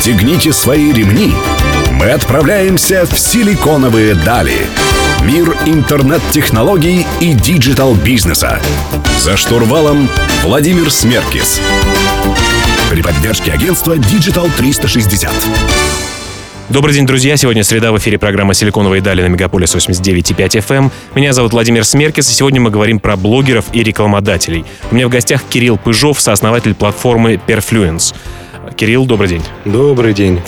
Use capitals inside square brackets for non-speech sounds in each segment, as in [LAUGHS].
Расстегните свои ремни. Мы отправляемся в силиконовые дали. Мир интернет-технологий и диджитал-бизнеса. За штурвалом Владимир Смеркис. При поддержке агентства Digital 360. Добрый день, друзья. Сегодня среда в эфире программа «Силиконовые дали» на Мегаполис 89.5 FM. Эм. Меня зовут Владимир Смеркис, и сегодня мы говорим про блогеров и рекламодателей. У меня в гостях Кирилл Пыжов, сооснователь платформы Perfluence. Кирилл, добрый день. Добрый день.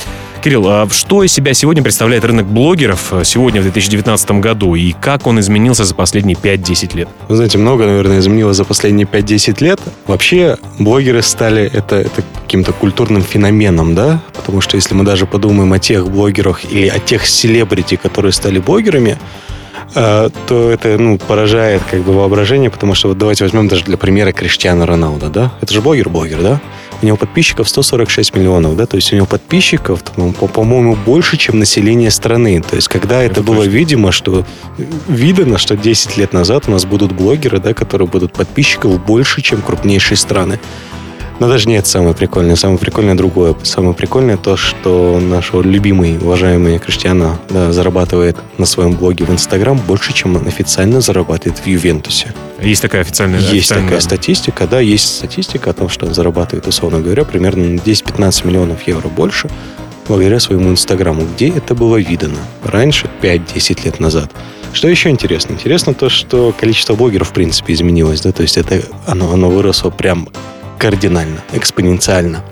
Кирилл, а что из себя сегодня представляет рынок блогеров э, сегодня, в 2019 году, и как он изменился за последние 5-10 лет? Вы знаете, много, наверное, изменилось за последние 5-10 лет. Вообще, блогеры стали это, это каким-то культурным феноменом, да? Потому что если мы даже подумаем о тех блогерах или о тех селебрити, которые стали блогерами, э, то это ну, поражает как бы воображение, потому что вот давайте возьмем даже для примера Криштиана Роналда, да? Это же блогер-блогер, да? У него подписчиков 146 миллионов, да, то есть у него подписчиков, по-моему, больше, чем население страны. То есть когда это, это было точно. видимо, что видно, что 10 лет назад у нас будут блогеры, да, которые будут подписчиков больше, чем крупнейшие страны. Но даже не это самое прикольное. Самое прикольное другое. Самое прикольное то, что наш любимый, уважаемый Криштиана да, зарабатывает на своем блоге в Инстаграм больше, чем он официально зарабатывает в Ювентусе. Есть такая официальная Есть официальная... такая статистика, да, есть статистика о том, что он зарабатывает, условно говоря, примерно 10-15 миллионов евро больше благодаря своему Инстаграму. Где это было видано? Раньше, 5-10 лет назад. Что еще интересно? Интересно то, что количество блогеров, в принципе, изменилось, да, то есть это оно, оно выросло прям кардинально, экспоненциально.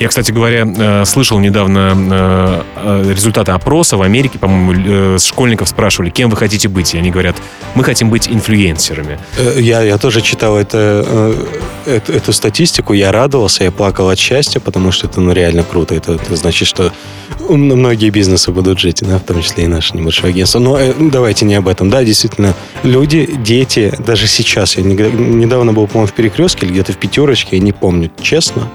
Я, кстати говоря, э, слышал недавно э, э, результаты опроса в Америке, по-моему, школьников спрашивали, кем вы хотите быть, и они говорят, мы хотим быть инфлюенсерами. Я, я тоже читал это, эту, эту статистику, я радовался, я плакал от счастья, потому что это ну, реально круто. Это, это значит, что многие бизнесы будут жить, да, в том числе и наше небольшое агентство. Но давайте не об этом. Да, действительно, люди, дети, даже сейчас, я недавно был, по-моему, в перекрестке или где-то в пятерочке, я не помню, честно,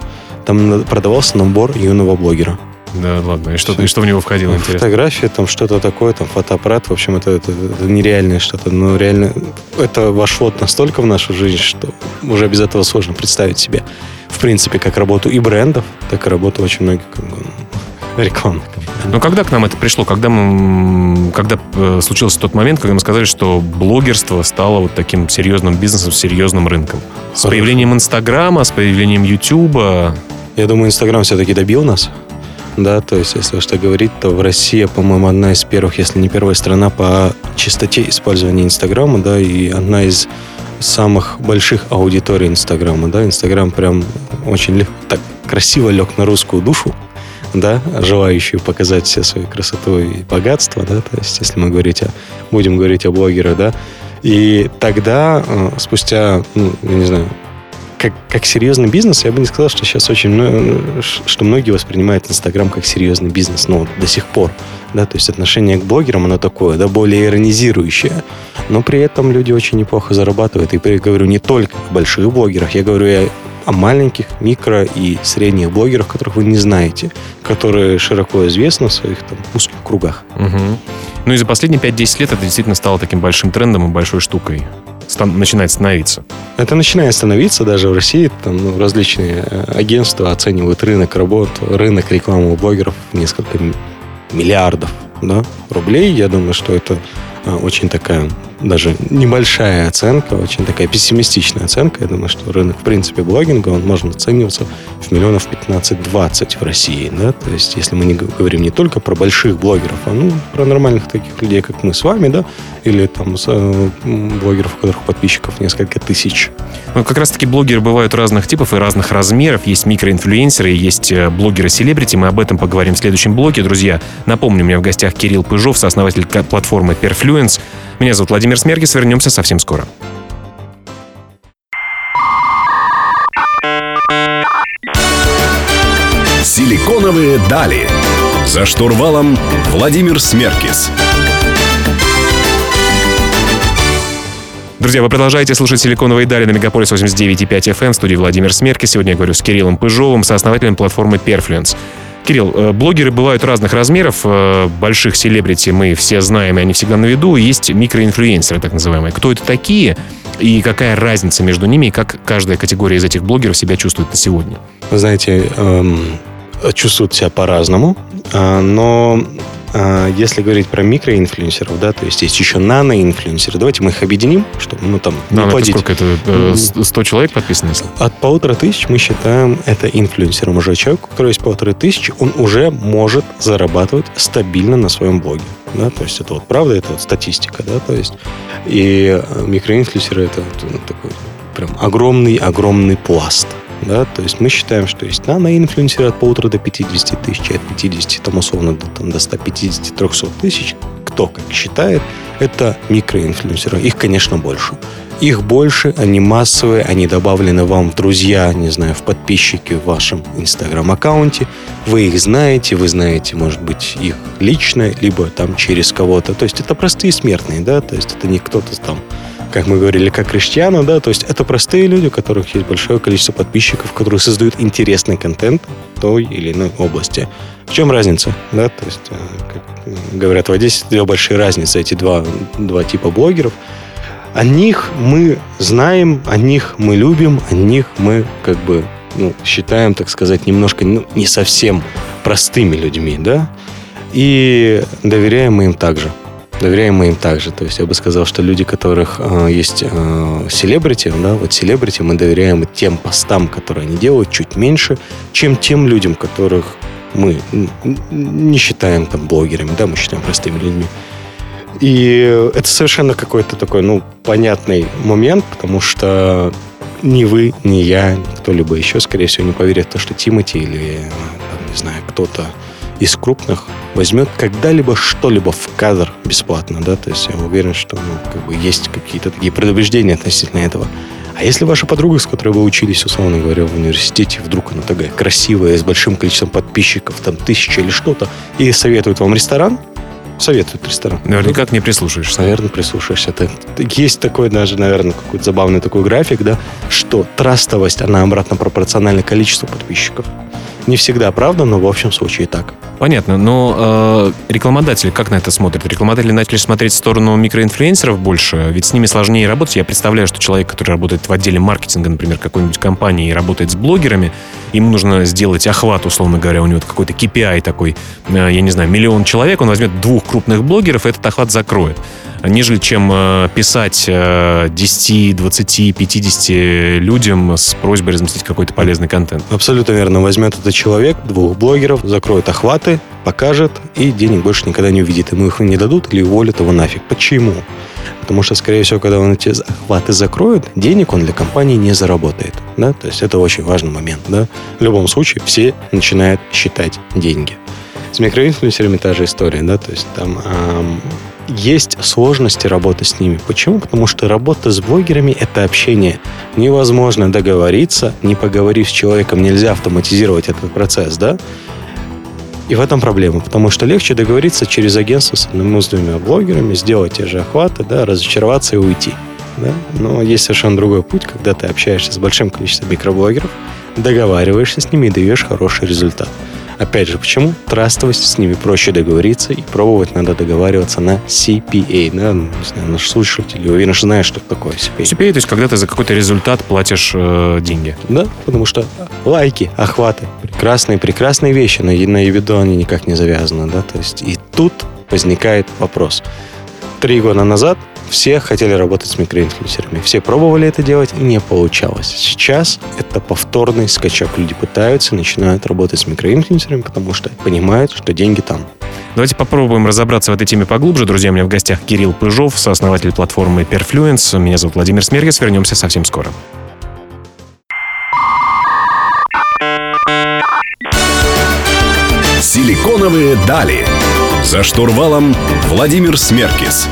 там продавался набор юного блогера. Да, ладно. И что, и что в него входило, интересно? Фотографии, там что-то такое, там фотоаппарат. В общем, это, это, это нереальное что-то. Но реально это вошло настолько в нашу жизнь, что уже без этого сложно представить себе, в принципе, как работу и брендов, так и работу очень многих бы, рекламных но когда к нам это пришло? Когда, мы, когда э, случился тот момент, когда мы сказали, что блогерство стало вот таким серьезным бизнесом, серьезным рынком? С появлением Инстаграма, с появлением Ютуба? Я думаю, Инстаграм все-таки добил нас. Да, то есть, если что говорить, то в России, по-моему, одна из первых, если не первая страна по частоте использования Инстаграма, да, и одна из самых больших аудиторий Инстаграма, да, Инстаграм прям очень легко, так красиво лег на русскую душу, да, желающую показать все свою красоту и богатство, да, то есть, если мы говорить о, будем говорить о блогерах, да, и тогда, э, спустя, ну, я не знаю, как, как серьезный бизнес, я бы не сказал, что сейчас очень, что многие воспринимают Инстаграм как серьезный бизнес, но до сих пор, да, то есть отношение к блогерам, оно такое, да, более иронизирующее, но при этом люди очень неплохо зарабатывают, и я говорю не только о больших блогерах, я говорю и о маленьких, микро и средних блогерах, которых вы не знаете, которые широко известны в своих там узких кругах. Угу. Ну и за последние 5-10 лет это действительно стало таким большим трендом и большой штукой. Стан- начинает становиться. Это начинает становиться даже в России. Там ну, различные э, агентства оценивают рынок работ, рынок рекламы у блогеров несколько миллиардов да, рублей. Я думаю, что это очень такая даже небольшая оценка, очень такая пессимистичная оценка. Я думаю, что рынок, в принципе, блогинга, он может оцениваться в миллионов 15-20 в России. Да? То есть, если мы не говорим не только про больших блогеров, а ну, про нормальных таких людей, как мы с вами, да, или там э, блогеров, у которых подписчиков несколько тысяч. Ну, как раз-таки блогеры бывают разных типов и разных размеров. Есть микроинфлюенсеры, есть э, блогеры-селебрити. Мы об этом поговорим в следующем блоке. Друзья, напомню, у меня в гостях Кирилл Пыжов, сооснователь платформы Perfluence. Меня зовут Владимир Смеркис. Вернемся совсем скоро. Силиконовые дали. За штурвалом Владимир Смеркис. Друзья, вы продолжаете слушать «Силиконовые дали» на Мегаполис 89.5 FM. В студии Владимир Смеркис. Сегодня я говорю с Кириллом Пыжовым, сооснователем платформы Perfluence. Кирилл, э, блогеры бывают разных размеров. Э, больших селебрити мы все знаем, и они всегда на виду. Есть микроинфлюенсеры, так называемые. Кто это такие? И какая разница между ними, и как каждая категория из этих блогеров себя чувствует на сегодня? Вы знаете, эм, чувствуют себя по-разному, а, но если говорить про микроинфлюенсеров, да, то есть есть еще наноинфлюенсеры. Давайте мы их объединим, чтобы, ну, там, не Нано плодить. это сколько? Это 100 человек подписаны? От полутора тысяч мы считаем это инфлюенсером уже человек, у которого есть полторы тысячи, он уже может зарабатывать стабильно на своем блоге. Да, то есть это вот правда, это вот статистика, да, то есть и э, микроинфлюенсеры это ну, такой прям огромный-огромный пласт да, то есть мы считаем, что есть наноинфлюенсеры от полутора до 50 тысяч, от 50 там условно до, там, до 150-300 тысяч, кто как считает, это микроинфлюенсеры. Их, конечно, больше. Их больше, они массовые, они добавлены вам в друзья, не знаю, в подписчики в вашем инстаграм-аккаунте. Вы их знаете, вы знаете, может быть, их лично, либо там через кого-то. То есть это простые смертные, да, то есть это не кто-то там как мы говорили, как крестьяну, да, то есть это простые люди, у которых есть большое количество подписчиков, которые создают интересный контент той или иной области. В чем разница, да, то есть, э, как говорят в Одессе, две большие разницы, эти два, два типа блогеров. О них мы знаем, о них мы любим, о них мы как бы ну, считаем, так сказать, немножко ну, не совсем простыми людьми, да, и доверяем мы им также. Доверяем мы им также. То есть я бы сказал, что люди, которых э, есть селебрити, э, да, вот селебрити мы доверяем тем постам, которые они делают, чуть меньше, чем тем людям, которых мы не считаем там блогерами, да, мы считаем простыми людьми. И это совершенно какой-то такой, ну, понятный момент, потому что ни вы, ни я, ни кто-либо еще, скорее всего, не поверит в то, что Тимати или, там, не знаю, кто-то из крупных возьмет когда-либо что-либо в кадр бесплатно, да, то есть я уверен, что ну, как бы есть какие-то такие предубеждения относительно этого. А если ваша подруга, с которой вы учились, условно говоря, в университете, вдруг она такая красивая, с большим количеством подписчиков, там тысяча или что-то, и советует вам ресторан, советует ресторан. Наверняка не прислушаешься. Наверное, прислушаешься. Это, есть такой даже, наверное, какой-то забавный такой график, да, что трастовость, она обратно пропорциональна количеству подписчиков. Не всегда правда, но в общем случае так. Понятно, но э, рекламодатели как на это смотрят? Рекламодатели начали смотреть в сторону микроинфлюенсеров больше, ведь с ними сложнее работать. Я представляю, что человек, который работает в отделе маркетинга, например, какой-нибудь компании и работает с блогерами, ему нужно сделать охват, условно говоря, у него какой-то KPI такой, э, я не знаю, миллион человек, он возьмет двух крупных блогеров, и этот охват закроет нежели чем э, писать 10, 20, 50 людям с просьбой разместить какой-то полезный контент. Абсолютно верно. Возьмет этот человек, двух блогеров, закроет охваты, покажет и денег больше никогда не увидит. Ему их не дадут или уволят его нафиг. Почему? Потому что, скорее всего, когда он эти охваты закроет, денег он для компании не заработает. Да? То есть это очень важный момент. Да? В любом случае, все начинают считать деньги. С микроинфлюенсерами та же история. Да? То есть там эм, есть сложности работы с ними. Почему? Потому что работа с блогерами – это общение. Невозможно договориться, не поговорив с человеком, нельзя автоматизировать этот процесс, да? И в этом проблема, потому что легче договориться через агентство с одним с двумя блогерами, сделать те же охваты, да, разочароваться и уйти. Да? Но есть совершенно другой путь, когда ты общаешься с большим количеством микроблогеров, договариваешься с ними и даешь хороший результат. Опять же, почему? Трастовость, с ними проще договориться, и пробовать надо договариваться на CPA. Да? Ну, не знаю, наш слушатель, уверен, что знаешь, что такое CPA. CPA, то есть когда ты за какой-то результат платишь э, деньги. Да, потому что лайки, охваты, прекрасные, прекрасные вещи, но на виду они никак не завязаны. Да? То есть и тут возникает вопрос. Три года назад все хотели работать с микроинфлюенсерами. Все пробовали это делать, и не получалось. Сейчас это повторный скачок. Люди пытаются, начинают работать с микроинфлюенсерами, потому что понимают, что деньги там. Давайте попробуем разобраться в этой теме поглубже. Друзья, у меня в гостях Кирилл Пыжов, сооснователь платформы Perfluence. Меня зовут Владимир Смергис. Вернемся совсем скоро. Силиконовые дали. За штурвалом Владимир Смеркис.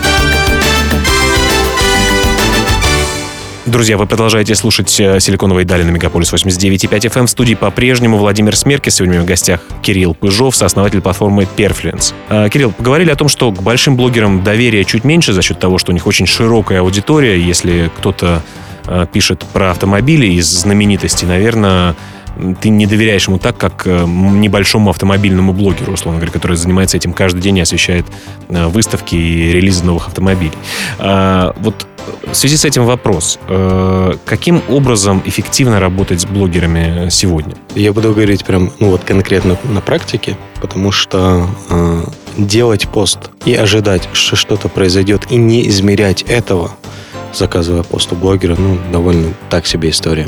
Друзья, вы продолжаете слушать э, «Силиконовые дали» на Мегаполис 89.5 FM. В студии по-прежнему Владимир Смерки. Сегодня в гостях Кирилл Пыжов, сооснователь платформы Perfluence. Э, Кирилл, поговорили о том, что к большим блогерам доверия чуть меньше за счет того, что у них очень широкая аудитория. Если кто-то э, пишет про автомобили из знаменитостей, наверное, ты не доверяешь ему так, как небольшому автомобильному блогеру, условно говоря, который занимается этим каждый день и освещает выставки и релизы новых автомобилей. Вот в связи с этим вопрос. Э, каким образом эффективно работать с блогерами сегодня? Я буду говорить прям, ну вот конкретно на практике, потому что э, делать пост и ожидать, что что-то произойдет, и не измерять этого, заказывая пост у блогера, ну, довольно так себе история.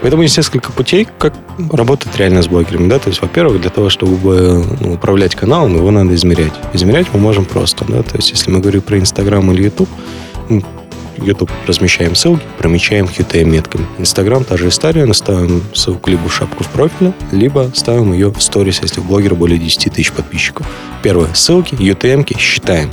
Поэтому есть несколько путей, как работать реально с блогерами. Да? То есть, во-первых, для того, чтобы ну, управлять каналом, его надо измерять. Измерять мы можем просто. Да? То есть, если мы говорим про Инстаграм или Ютуб, YouTube размещаем ссылки, промечаем QTM-метками. Инстаграм та же история, ставим ссылку либо в шапку в профиле, либо ставим ее в сторис, если у блогера более 10 тысяч подписчиков. Первое, ссылки, UTM-ки считаем.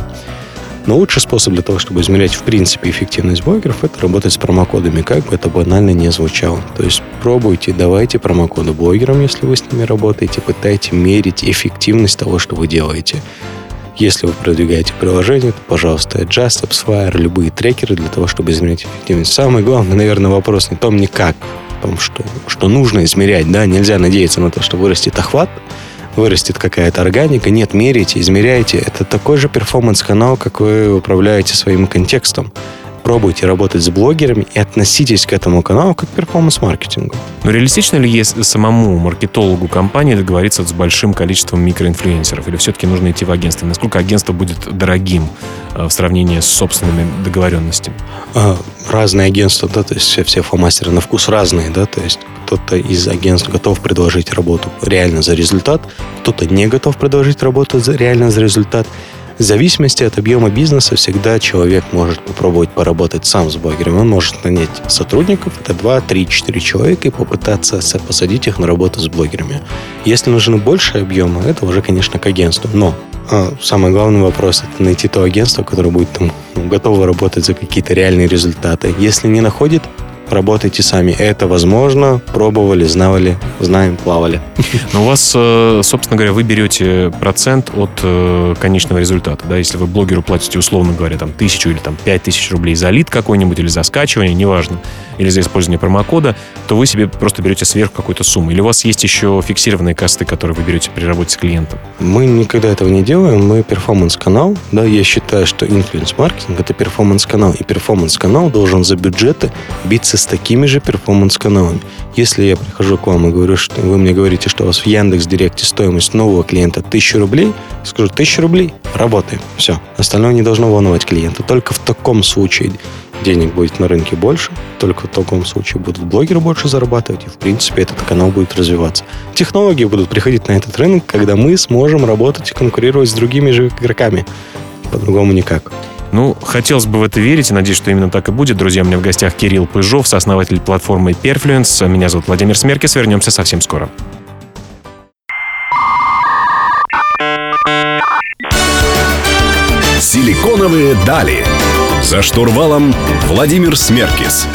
Но лучший способ для того, чтобы измерять в принципе эффективность блогеров, это работать с промокодами, как бы это банально не звучало. То есть пробуйте, давайте промокоды блогерам, если вы с ними работаете, пытайте мерить эффективность того, что вы делаете. Если вы продвигаете приложение, то, пожалуйста, Just, AppsFire, любые трекеры для того, чтобы измерять эффективность. Самый главный, наверное, вопрос не том, не как, в том, что, что нужно измерять. Да? Нельзя надеяться на то, что вырастет охват, вырастет какая-то органика. Нет, мерите, измеряйте. Это такой же перформанс-канал, как вы управляете своим контекстом пробуйте работать с блогерами и относитесь к этому каналу как к перформанс-маркетингу. Но реалистично ли есть самому маркетологу компании договориться с большим количеством микроинфлюенсеров? Или все-таки нужно идти в агентство? Насколько агентство будет дорогим э, в сравнении с собственными договоренностями? А, разные агентства, да, то есть все, все фломастеры на вкус разные, да, то есть кто-то из агентств готов предложить работу реально за результат, кто-то не готов предложить работу реально за результат. В зависимости от объема бизнеса всегда человек может попробовать поработать сам с блогером. Он может нанять сотрудников, это 2, 3, 4 человека, и попытаться посадить их на работу с блогерами. Если нужны больше объема, это уже, конечно, к агентству. Но а, самый главный вопрос – это найти то агентство, которое будет там, ну, готово работать за какие-то реальные результаты. Если не находит, работайте сами. Это возможно. Пробовали, знали, знаем, плавали. [LAUGHS] Но у вас, э, собственно говоря, вы берете процент от э, конечного результата. Да? Если вы блогеру платите, условно говоря, там, тысячу или там, пять тысяч рублей за лид какой-нибудь или за скачивание, неважно, или за использование промокода, то вы себе просто берете сверх какой-то суммы. Или у вас есть еще фиксированные косты, которые вы берете при работе с клиентом? Мы никогда этого не делаем. Мы перформанс-канал. Да, я считаю, что инфлюенс-маркетинг — это перформанс-канал. И перформанс-канал должен за бюджеты биться с такими же перформанс-каналами. Если я прихожу к вам и говорю, что вы мне говорите, что у вас в Яндекс Директе стоимость нового клиента 1000 рублей, скажу 1000 рублей, работаем. Все. Остальное не должно волновать клиента. Только в таком случае денег будет на рынке больше, только в таком случае будут блогеры больше зарабатывать, и, в принципе, этот канал будет развиваться. Технологии будут приходить на этот рынок, когда мы сможем работать и конкурировать с другими же игроками. По-другому никак. Ну, хотелось бы в это верить, и надеюсь, что именно так и будет. Друзья, у меня в гостях Кирилл Пыжов, сооснователь платформы Perfluence. Меня зовут Владимир Смеркис. Вернемся совсем скоро. Силиконовые дали. За штурвалом Владимир Смеркис.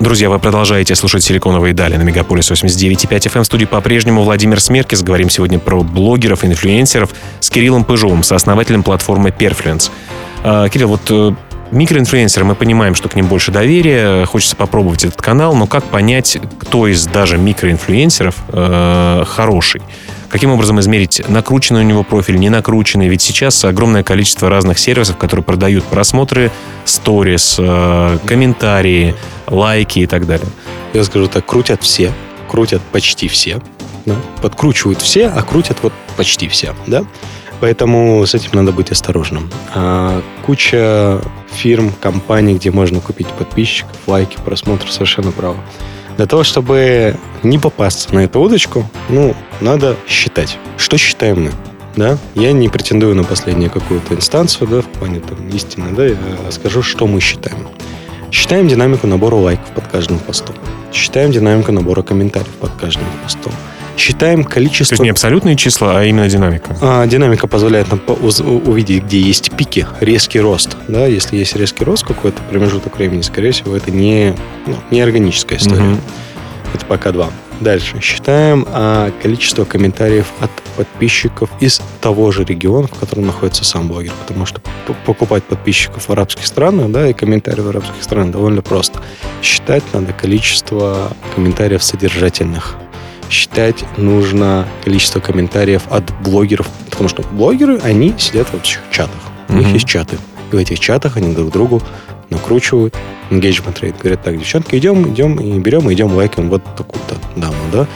Друзья, вы продолжаете слушать «Силиконовые дали» на Мегаполис 89.5 FM. В студии по-прежнему Владимир Смеркис. Говорим сегодня про блогеров, инфлюенсеров с Кириллом Пыжовым, сооснователем платформы Perfluence. А, Кирилл, вот э, микроинфлюенсеры, мы понимаем, что к ним больше доверия, хочется попробовать этот канал, но как понять, кто из даже микроинфлюенсеров э, хороший? Каким образом измерить, накрученный у него профиль, не накрученный? Ведь сейчас огромное количество разных сервисов, которые продают просмотры, сторис, э, комментарии, лайки и так далее. Я скажу так, крутят все, крутят почти все. Да? Подкручивают все, а крутят вот почти все. Да? Поэтому с этим надо быть осторожным. А, куча фирм, компаний, где можно купить подписчиков, лайки, просмотр, совершенно право. Для того, чтобы не попасться на эту удочку, ну, надо считать. Что считаем мы? Да? Я не претендую на последнюю какую-то инстанцию, да, в плане там истины, да, я скажу, что мы считаем. Считаем динамику набора лайков под каждым постом. Считаем динамику набора комментариев под каждым постом считаем количество... То есть не абсолютные числа, а именно динамика. А, динамика позволяет нам увидеть, где есть пики, резкий рост. Да? Если есть резкий рост какой-то промежуток времени, скорее всего, это не, ну, не органическая история. Угу. Это пока два. Дальше. Считаем а, количество комментариев от подписчиков из того же региона, в котором находится сам блогер. Потому что покупать подписчиков в арабских странах, да, и комментарии в арабских странах довольно просто. Считать надо количество комментариев содержательных считать нужно количество комментариев от блогеров, потому что блогеры, они сидят в общих чатах. У них Мгм. есть чаты. И в этих чатах они друг другу накручивают engagement rate. Говорят, так, девчонки, идем, идем, и берем, идем, лайкаем вот такую-то даму, да?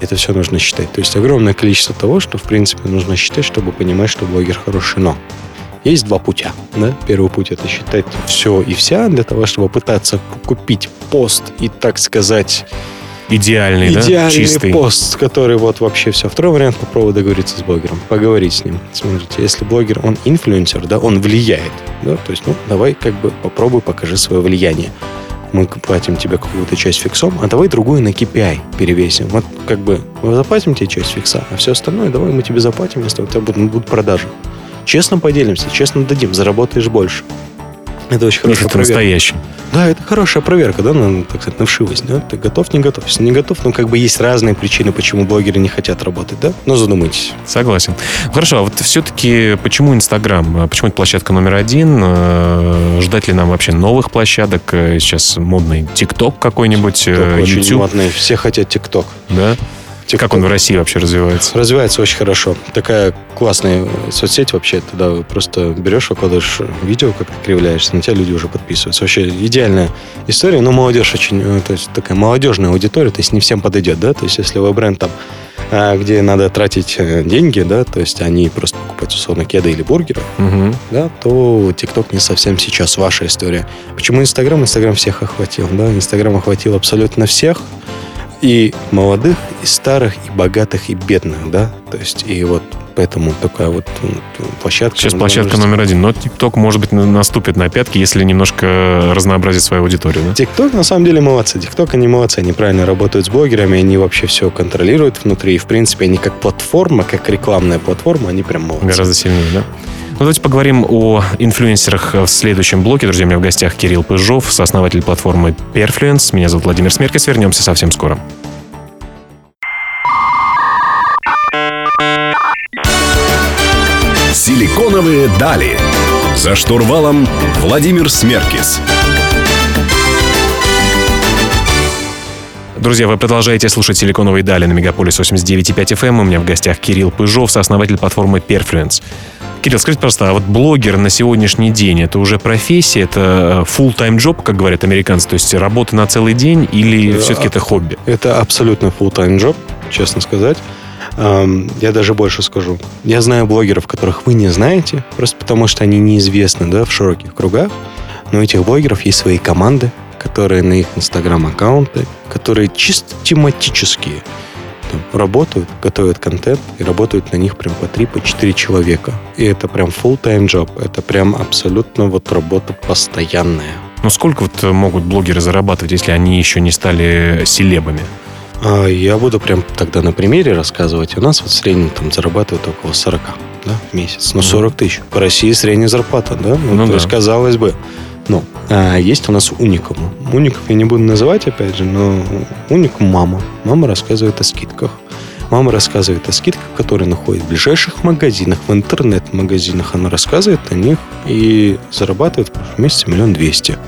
Это все нужно считать. То есть огромное количество того, что, в принципе, нужно считать, чтобы понимать, что блогер хороший. Но есть два путя. Да? Первый путь это считать все и вся для того, чтобы пытаться купить пост и, так сказать, Идеальный, да? идеальный Чистый. пост, который вот вообще все. Второй вариант попробовать договориться с блогером, поговорить с ним. Смотрите, если блогер, он инфлюенсер, да, он влияет, да, то есть, ну, давай как бы попробуй, покажи свое влияние. Мы платим тебе какую-то часть фиксом, а давай другую на KPI перевесим. Вот как бы мы заплатим тебе часть фикса, а все остальное давай мы тебе заплатим, если у тебя будут, будут продажи. Честно поделимся, честно дадим, заработаешь больше. Это очень хорошая проверка. настоящий. Да, это хорошая проверка, да, на, так сказать, на вшивость, да? Ты готов, не готов? Если не готов, ну, как бы есть разные причины, почему блогеры не хотят работать, да? Но задумайтесь. Согласен. Хорошо, а вот все-таки почему Инстаграм? А Почему это площадка номер один? Э, Ждать ли нам вообще новых площадок? Э, Сейчас модный ТикТок какой-нибудь, э, Только очень YouTube, модные. Все хотят ТикТок. да? Как он в России вообще развивается? Развивается очень хорошо. Такая классная соцсеть вообще. Туда просто берешь, выкладываешь видео, как ты кривляешься, на тебя люди уже подписываются. Вообще идеальная история, но молодежь очень, э, то есть такая молодежная аудитория, то есть не всем подойдет, да, то есть если вы бренд там, а, где надо тратить э, деньги, да, то есть они просто покупать условно кеды или бургеры, Мгм. да, то ТикТок не совсем сейчас ваша история. Почему Инстаграм? Инстаграм всех охватил, да, Инстаграм охватил абсолютно всех, и молодых, и старых, и богатых, и бедных, да, то есть и вот поэтому такая вот м, площадка. Сейчас ну, площадка номер один. Но ТикТок, может быть, на- наступит на пятки, если немножко разнообразить свою аудиторию. Да? ТикТок на самом деле молодцы. ТикТок они молодцы, они правильно работают с блогерами, они вообще все контролируют внутри. И, в принципе, они как платформа, как рекламная платформа, они прям молодцы. Гораздо сильнее, да? Ну, давайте поговорим о инфлюенсерах в следующем блоке. Друзья, у меня в гостях Кирилл Пыжов, сооснователь платформы Perfluence. Меня зовут Владимир Смеркис. Вернемся совсем скоро. Силиконовые дали. За штурвалом Владимир Смеркис. Друзья, вы продолжаете слушать «Силиконовые дали» на Мегаполис 89.5 FM. У меня в гостях Кирилл Пыжов, сооснователь платформы Perfluence. Кирилл, скажите, пожалуйста, а вот блогер на сегодняшний день это уже профессия, это full-time job, как говорят американцы, то есть работа на целый день или Да. все-таки это хобби? Это абсолютно full-time job, честно сказать. Я даже больше скажу. Я знаю блогеров, которых вы не знаете, просто потому что они неизвестны да, в широких кругах. Но у этих блогеров есть свои команды, которые на их инстаграм-аккаунты, которые чисто тематические работают, готовят контент и работают на них прям по 3 по 4 человека. И это прям full-time job. Это прям абсолютно вот работа постоянная. Ну, сколько вот э, могут блогеры зарабатывать, если они еще не стали селебами? А, Я буду прям тогда на примере рассказывать. У нас вот в среднем там зарабатывают около 40 да, в месяц. Ну, Мгм. 40 тысяч. По России средняя зарплата, да? Ну, Ну то да. есть, казалось бы. Ну, а есть у нас уникум. Уников я не буду называть, опять же, но уникум мама. Мама рассказывает о скидках. Мама рассказывает о скидках, которые находят в ближайших магазинах, в интернет-магазинах. Она рассказывает о них и зарабатывает в прошлом месяце миллион двести.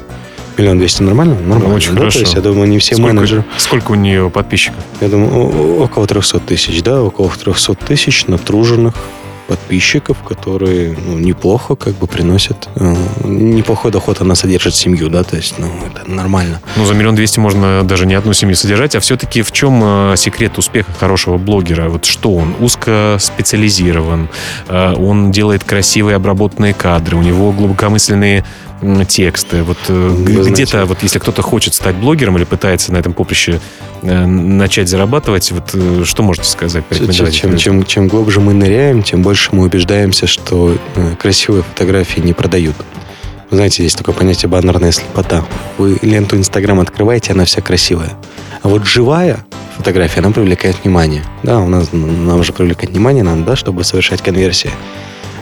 Миллион двести нормально? Нормально. Ну, очень да? хорошо. То есть, я думаю, не все сколько, менеджеры. сколько у нее подписчиков? Я думаю, около 300 тысяч, да, около 300 тысяч натруженных подписчиков, которые ну, неплохо как бы приносят, э, неплохой доход она содержит семью, да, то есть, ну, это нормально. Ну, за миллион двести можно даже не одну семью содержать. А все-таки в чем э, секрет успеха хорошего блогера? Вот что он? Узко специализирован, э, он делает красивые обработанные кадры, у него глубокомысленные тексты. Вот э, знаете- где-то, вот если кто-то хочет стать блогером или пытается на этом поприще э, начать зарабатывать, вот э, что можете сказать? Чем, чем, чем, глубже мы ныряем, тем больше мы убеждаемся, что красивые фотографии не продают. Вы знаете, есть такое понятие баннерная слепота. Вы ленту Инстаграм открываете, она вся красивая. А вот живая фотография, она привлекает внимание. Да, у нас нам же привлекать внимание надо, да, чтобы совершать конверсии.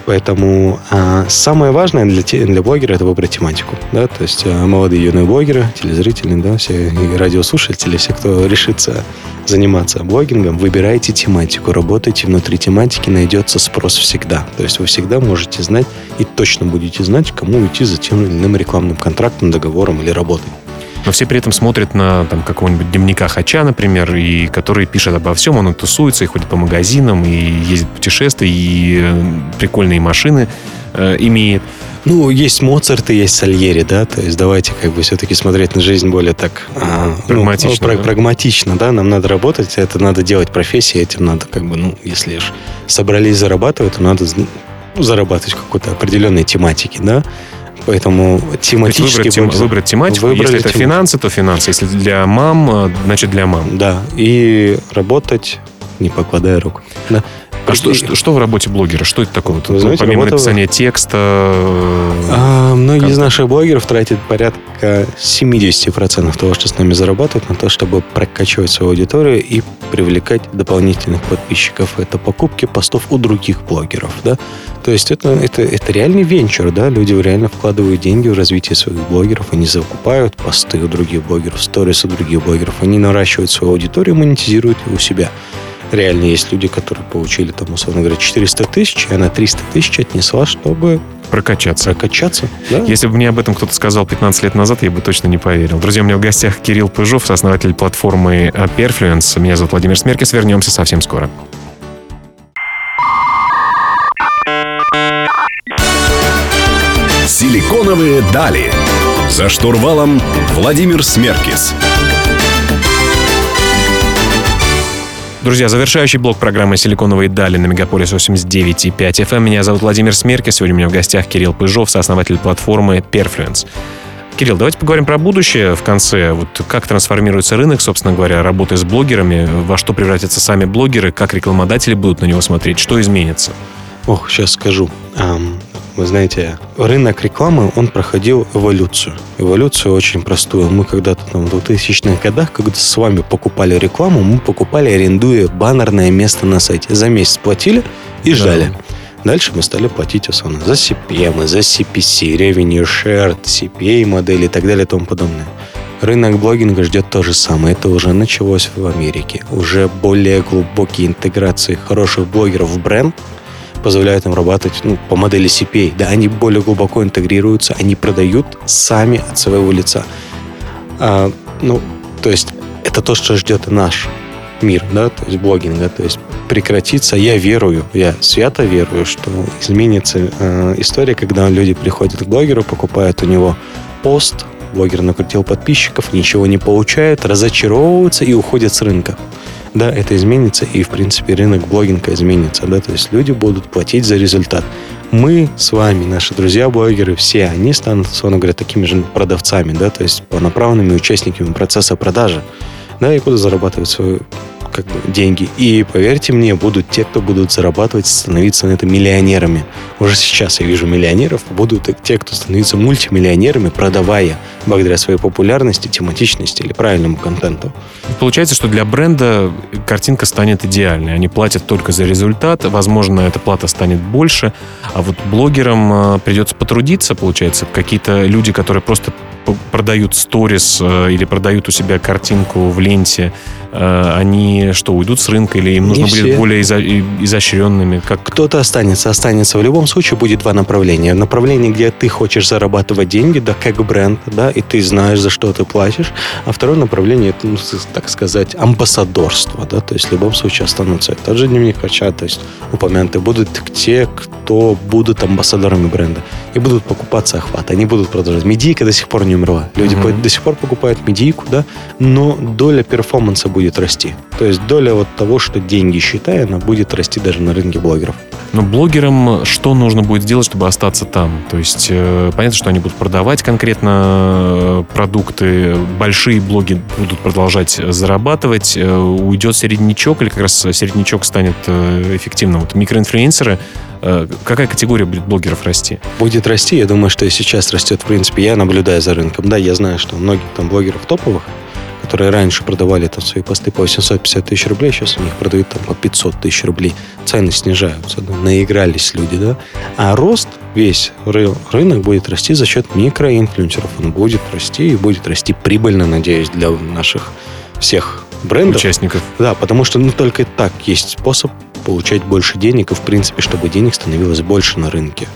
Поэтому а, самое важное для, те- для блогера это выбрать тематику. Да? То есть а, молодые юные блогеры, телезрители, да, все и радиослушатели, все, кто решится заниматься блогингом, выбирайте тематику, работайте внутри тематики, найдется спрос всегда. То есть вы всегда можете знать и точно будете знать, кому идти за тем или иным рекламным контрактом, договором или работой. Но все при этом смотрят на там, какого-нибудь дневника Хача, например, и который пишет обо всем, он и тусуется, и ходит по магазинам, и ездит в путешествия, и э, прикольные машины э, имеет. Ну, есть Моцарт и есть Сальери, да, то есть давайте как бы все-таки смотреть на жизнь более так... а, Прагматично, Ну, пра- да? Прагматично, да, нам надо работать, это надо делать профессией, этим надо как бы, ну, если собрались зарабатывать, то надо ну, зарабатывать в какой-то определенной тематике, да, поэтому То тематически... выбрать, тем- выбрать тематику. Выбрали Если это тему. финансы, то финансы. Если для мам, э, значит для мам. Да, и работать не покладая рук. Да. А что, что, что в работе блогера? Что это такое? Вы знаете, помимо работа- написания текста... э, А, многие из наших блогеров тратят порядка 70% того, что с нами зарабатывают, на то, чтобы прокачивать свою аудиторию и привлекать дополнительных подписчиков. Это покупки постов у других блогеров, да. То есть это, это, это реальный венчур, да. Люди реально вкладывают деньги в развитие своих блогеров, они закупают посты у других блогеров, сторис у других блогеров, они наращивают свою аудиторию, монетизируют ее у себя. Реально есть люди, которые получили, там, условно говоря, 400 тысяч, и она 300 тысяч отнесла, чтобы прокачаться. прокачаться. Да? Если бы мне об этом кто-то сказал 15 лет назад, я бы точно не поверил. Друзья, у меня в гостях Кирилл Пыжов, сооснователь платформы Perfluence. Меня зовут Владимир Смеркис. Вернемся совсем скоро. Силиконовые дали. За штурвалом Владимир Смеркис. Друзья, завершающий блок программы «Силиконовые дали» на Мегаполис 89.5 FM. Меня зовут Владимир Смеркис. Сегодня у меня в гостях Кирилл Пыжов, сооснователь платформы Perfluence. Кирилл, давайте поговорим про будущее в конце. Вот как трансформируется рынок, собственно говоря, работы с блогерами, во что превратятся сами блогеры, как рекламодатели будут на него смотреть, что изменится. Ох, сейчас скажу. Вы знаете, рынок рекламы, он проходил эволюцию. Эволюцию очень простую. Мы когда-то там в 2000-х годах, когда с вами покупали рекламу, мы покупали, арендуя баннерное место на сайте. За месяц платили и ждали. Дальше мы стали платить условно за CPM, за CPC, Revenue Share, CPA модели и так далее и тому подобное. Рынок блогинга ждет то же самое. Это уже началось в Америке. Уже более глубокие интеграции хороших блогеров в бренд позволяют им работать ну, по модели CPA. Да, они более глубоко интегрируются, они продают сами от своего лица. А, ну, то есть это то, что ждет наш мир, да, то есть блогинга, то есть прекратится. Я верую, я свято верую, что изменится э, история, когда люди приходят к блогеру, покупают у него пост, блогер накрутил подписчиков, ничего не получает, разочаровываются и уходят с рынка. Да, это изменится, и, в принципе, рынок блогинга изменится, да, то есть люди будут платить за результат. Мы с вами, наши друзья-блогеры, все они станут, условно говоря, такими же продавцами, да, то есть полноправными участниками процесса продажи, да, и будут зарабатывать свои как бы, деньги. И поверьте мне, будут те, кто будут зарабатывать, становиться на это миллионерами. Уже сейчас я вижу миллионеров, будут те, кто становится мультимиллионерами, продавая благодаря своей популярности, тематичности или правильному контенту. Получается, что для бренда картинка станет идеальной. Они платят только за результат. Возможно, эта плата станет больше. А вот блогерам э, придется потрудиться, получается. Какие-то люди, которые просто продают сторис э, или продают у себя картинку в ленте, э, они что, уйдут с рынка или им нужно будет более изощренными? Как Кто-то останется, останется. В любом случае будет два направления. Направление, где ты хочешь зарабатывать деньги, да, как бренд, да, и ты знаешь, за что ты платишь. А второе направление, это, ну, так сказать, амбассадорство, да, то есть в любом случае останутся. И Тот же дневник врача, то есть упомянуты будут те, кто будут амбассадорами бренда и будут покупаться охват. Они будут продолжать. Медийка до сих пор не умерла. Люди по- до сих пор покупают медийку, да, но доля перформанса будет расти. То есть доля вот того, что деньги считая, она будет расти даже на рынке блогеров. Но блогерам что нужно будет сделать, чтобы остаться там? То есть э, понятно, что они будут продавать конкретно э, продукты, большие блоги будут продолжать зарабатывать, э, уйдет середнячок или как раз середнячок станет э, эффективным? Вот микроинфлюенсеры, какая категория будет блогеров расти? будет расти. Я думаю, что и сейчас растет. В принципе, я наблюдаю за рынком. Да, я знаю, что многих там блогеров топовых, которые раньше продавали там свои посты по 850 тысяч рублей, сейчас у них продают там по 500 тысяч рублей. Цены снижаются, да, наигрались люди, да. А рост весь ры- рынок будет расти за счет микроинфлюенсеров. Он будет расти и будет расти прибыльно, надеюсь, для наших всех брендов. Участников. Да, потому что ну, только так есть способ получать больше денег и, в принципе, чтобы денег становилось больше на рынке.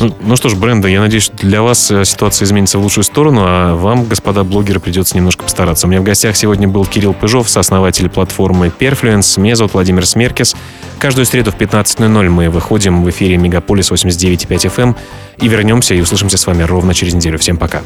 Ну, ну что ж, бренды, я надеюсь, для вас э, ситуация изменится в лучшую сторону, а вам, господа блогеры, придется немножко постараться. У меня в гостях сегодня был Кирилл Пыжов, сооснователь платформы Perfluence. Меня зовут Владимир Смеркис. Каждую среду в 15.00 мы выходим в эфире Мегаполис 89.5 FM эм и вернемся и услышимся с вами ровно через неделю. Всем пока.